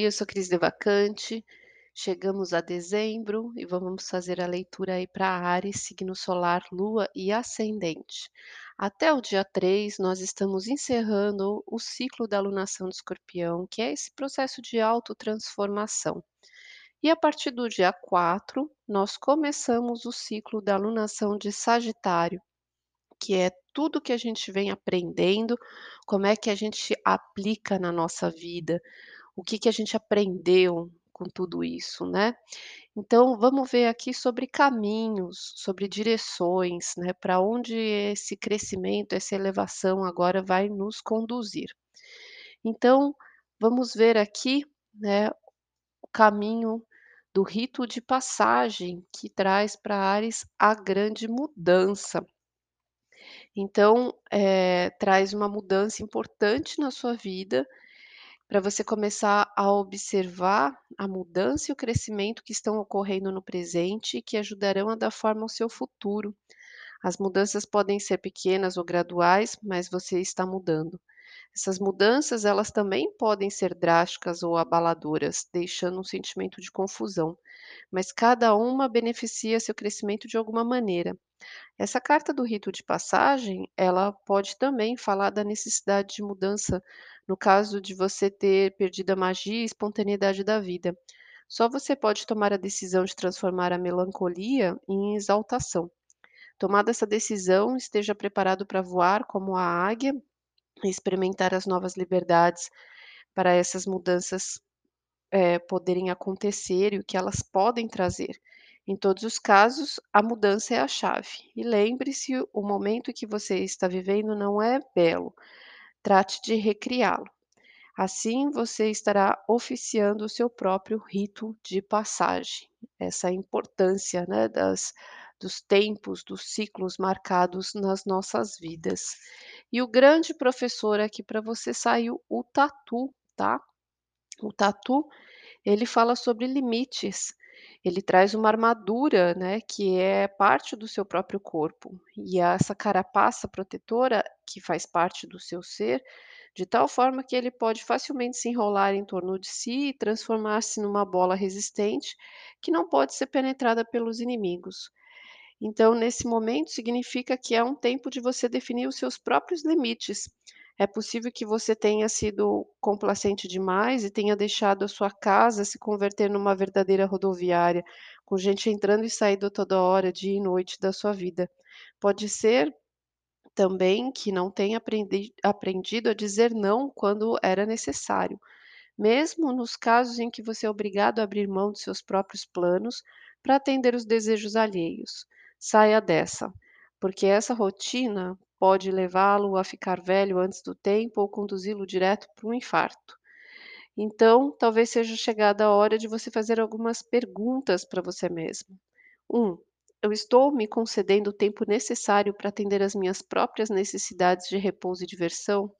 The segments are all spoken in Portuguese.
Oi, eu sou Cris Devacante. Chegamos a dezembro e vamos fazer a leitura aí para Áries, signo solar, lua e ascendente. Até o dia 3, nós estamos encerrando o ciclo da alunação de Escorpião, que é esse processo de autotransformação. E a partir do dia 4, nós começamos o ciclo da alunação de Sagitário, que é tudo que a gente vem aprendendo, como é que a gente aplica na nossa vida, o que que a gente aprendeu com tudo isso, né. Então vamos ver aqui sobre caminhos, sobre direções, né, para onde esse crescimento, essa elevação agora vai nos conduzir. Então, vamos ver aqui, né, o caminho do rito de passagem que traz para Áries a grande mudança. Então, eh, traz uma mudança importante na sua vida, para você começar a observar a mudança e o crescimento que estão ocorrendo no presente e que ajudarão a dar forma ao seu futuro. As mudanças podem ser pequenas ou graduais, mas você está mudando. Essas mudanças, elas também podem ser drásticas ou abaladoras, deixando um sentimento de confusão, mas cada uma beneficia seu crescimento de alguma maneira. Essa carta do rito de passagem, ela pode também falar da necessidade de mudança, no caso de você ter perdido a magia e espontaneidade da vida. Só você pode tomar a decisão de transformar a melancolia em exaltação. Tomada essa decisão, esteja preparado para voar como a águia experimentar as novas liberdades para essas mudanças eh, poderem acontecer e o que elas podem trazer. Em todos os casos, a mudança é a chave. E lembre-se, o momento que você está vivendo não é belo. Trate de recriá-lo. Assim, você estará oficiando o seu próprio rito de passagem. Essa é importância, né, das, dos tempos, dos ciclos marcados nas nossas vidas. E o grande professor aqui para você saiu o tatu, tá? O tatu, ele fala sobre limites. Ele traz uma armadura, né, que é parte do seu próprio corpo. E essa carapaça protetora, que faz parte do seu ser, de tal forma que ele pode facilmente se enrolar em torno de si e transformar-se numa bola resistente que não pode ser penetrada pelos inimigos. Então, nesse momento, significa que é um tempo de você definir os seus próprios limites. É possível que você tenha sido complacente demais e tenha deixado a sua casa se converter numa verdadeira rodoviária, com gente entrando e saindo toda hora, dia e noite da sua vida. Pode ser também que não tenha aprendi aprendido a dizer não quando era necessário, mesmo nos casos em que você é obrigado a abrir mão de seus próprios planos para atender os desejos alheios. Saia dessa, porque essa rotina pode levá-lo a ficar velho antes do tempo ou conduzi-lo direto para um infarto. Então, talvez seja chegada a hora de você fazer algumas perguntas para você mesmo. 1. Eu estou me concedendo o tempo necessário para atender às minhas próprias necessidades de repouso e diversão?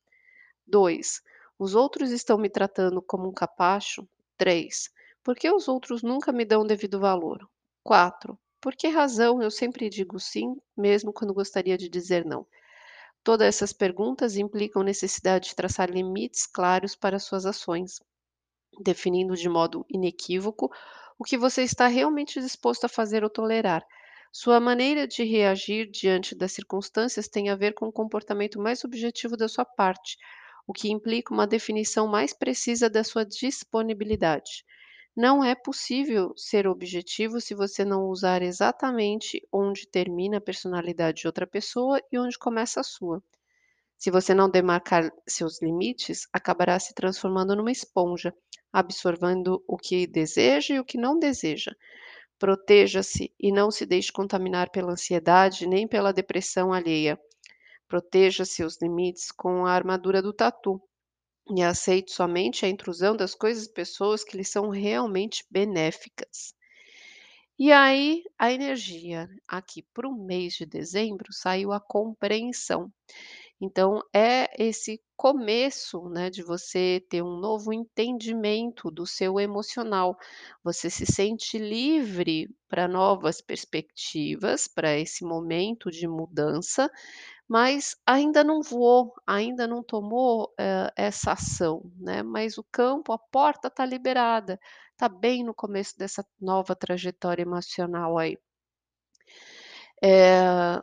2. Os outros estão me tratando como um capacho? 3. Por que os outros nunca me dão devido valor? 4. Por que razão eu sempre digo sim, mesmo quando gostaria de dizer não? Todas essas perguntas implicam necessidade de traçar limites claros para suas ações, definindo de modo inequívoco o que você está realmente disposto a fazer ou tolerar. Sua maneira de reagir diante das circunstâncias tem a ver com o comportamento mais objetivo da sua parte, o que implica uma definição mais precisa da sua disponibilidade. Não é possível ser objetivo se você não usar exatamente onde termina a personalidade de outra pessoa e onde começa a sua. Se você não demarcar seus limites, acabará se transformando numa esponja, absorvendo o que deseja e o que não deseja. Proteja-se e não se deixe contaminar pela ansiedade nem pela depressão alheia. Proteja seus limites com a armadura do tatu e aceite somente a intrusão das coisas e pessoas que lhe são realmente benéficas. E aí, a energia aqui para o mês de dezembro saiu a compreensão. Então, é esse começo, né, de você ter um novo entendimento do seu emocional. Você se sente livre para novas perspectivas, para esse momento de mudança, mas ainda não voou, ainda não tomou, hã, essa ação, né, mas o campo, a porta está liberada, está bem no começo dessa nova trajetória emocional aí. Eh,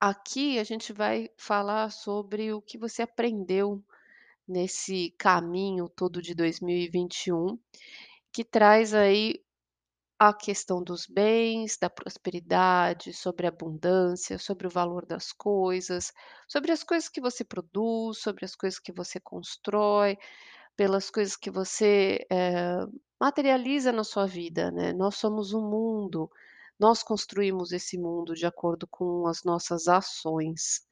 aqui a gente vai falar sobre o que você aprendeu nesse caminho todo de 2021, que traz aí a questão dos bens, da prosperidade, sobre a abundância, sobre o valor das coisas, sobre as coisas que você produz, sobre as coisas que você constrói, pelas coisas que você, eh, materializa na sua vida, né. Nós somos um mundo, nós construímos esse mundo de acordo com as nossas ações.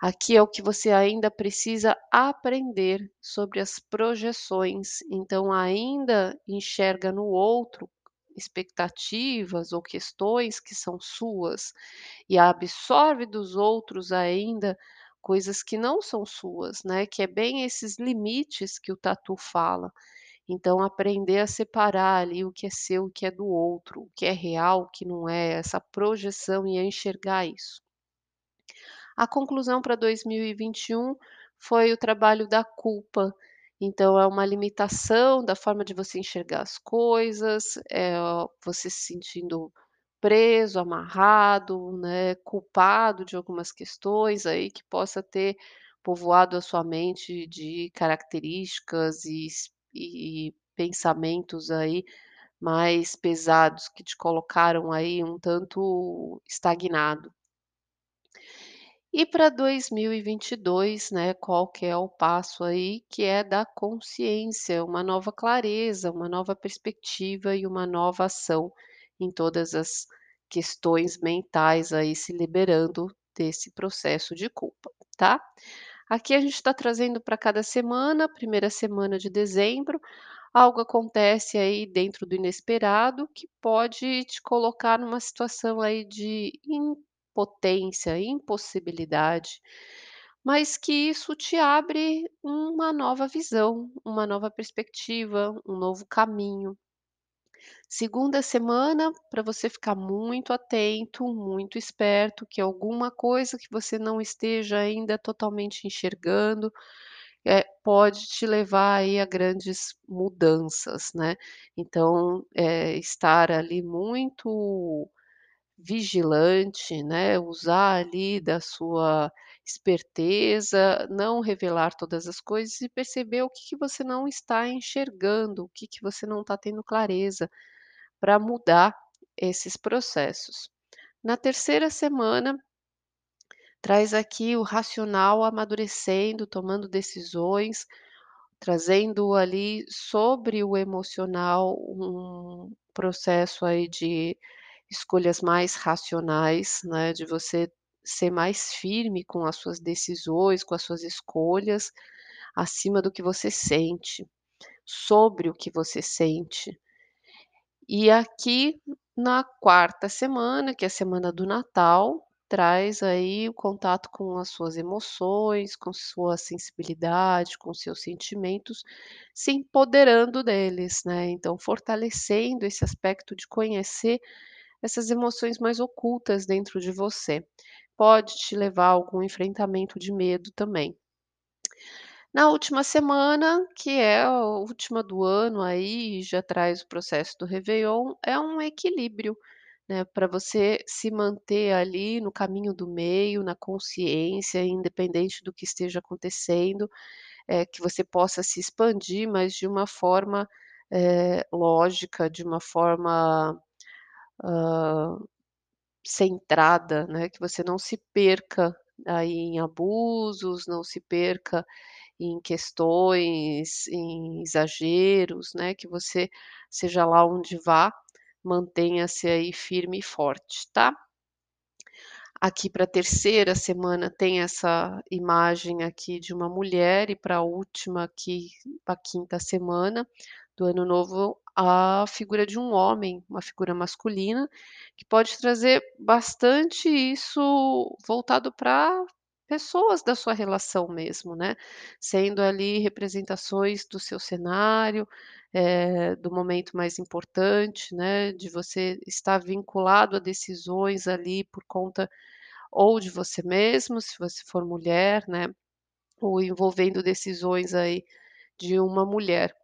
Aqui é o que você ainda precisa aprender sobre as projeções, então ainda enxerga no outro expectativas ou questões que são suas, e absorve dos outros ainda coisas que não são suas, né, que é bem esses limites que o tatu fala. Então aprender a separar ali o que é seu, o que é do outro, o que é real, o que não é, essa projeção e enxergar isso. A conclusão para 2021 foi o trabalho da culpa, então é uma limitação da forma de você enxergar as coisas, eh, você se sentindo preso, amarrado, né, culpado de algumas questões aí que possa ter povoado a sua mente de características e e pensamentos aí mais pesados que te colocaram aí um tanto estagnado. E para 2022, né, qual que é o passo aí, que é da consciência, uma nova clareza, uma nova perspectiva e uma nova ação em todas as questões mentais aí se liberando desse processo de culpa, tá? Aqui a gente está trazendo para cada semana, primeira semana de dezembro, algo acontece aí dentro do inesperado que pode te colocar numa situação aí de impotência, impossibilidade, mas que isso te abre uma nova visão, uma nova perspectiva, um novo caminho. Segunda semana, para você ficar muito atento, muito esperto, que alguma coisa que você não esteja ainda totalmente enxergando, eh, pode te levar aí a grandes mudanças, né. Então, eh, estar ali muito vigilante, né, usar ali da sua esperteza, não revelar todas as coisas e perceber o que que você não está enxergando, o que que você não está tendo clareza, para mudar esses processos. Na terceira semana traz aqui o racional amadurecendo, tomando decisões, trazendo ali sobre o emocional um processo aí de escolhas mais racionais, né, de você ser mais firme com as suas decisões, com as suas escolhas, acima do que você sente, sobre o que você sente. E aqui na quarta semana, que é a semana do Natal, traz aí o contato com as suas emoções, com sua sensibilidade, com seus sentimentos, se empoderando deles, né, então fortalecendo esse aspecto de conhecer essas emoções mais ocultas dentro de você. Pode te levar a algum enfrentamento de medo também. Na última semana, que é a última do ano aí, já traz o processo do réveillon, é um equilíbrio, né, para você se manter ali no caminho do meio, na consciência, independente do que esteja acontecendo, eh, que você possa se expandir, mas de uma forma, eh, lógica, de uma forma, hã, centrada, né, que você não se perca aí em abusos, não se perca em questões, em exageros, né, que você, seja lá onde vá, mantenha-se aí firme e forte, tá? Aqui para a terceira semana tem essa imagem aqui de uma mulher e para a última aqui, a quinta semana do ano novo, a figura de um homem, uma figura masculina, que pode trazer bastante isso voltado para pessoas da sua relação mesmo, né, sendo ali representações do seu cenário, eh, do momento mais importante, né, de você estar vinculado a decisões ali por conta ou de você mesmo, se você for mulher, né, ou envolvendo decisões aí de uma mulher.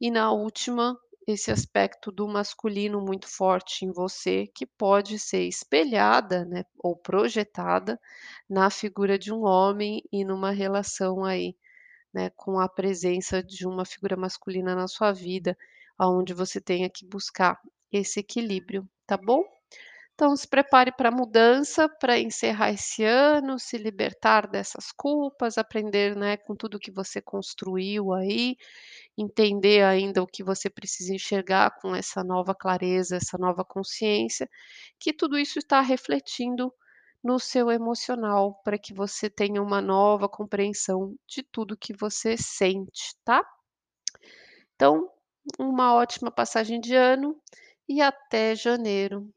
E na última, esse aspecto do masculino muito forte em você, que pode ser espelhada, né, ou projetada na figura de um homem e numa relação aí, né, com a presença de uma figura masculina na sua vida, aonde você tenha que buscar esse equilíbrio, tá bom? Então se prepare para a mudança, para encerrar esse ano, se libertar dessas culpas, aprender, né, com tudo que você construiu aí, entender ainda o que você precisa enxergar com essa nova clareza, essa nova consciência, que tudo isso está refletindo no seu emocional, para que você tenha uma nova compreensão de tudo que você sente, tá? Então, uma ótima passagem de ano e até janeiro.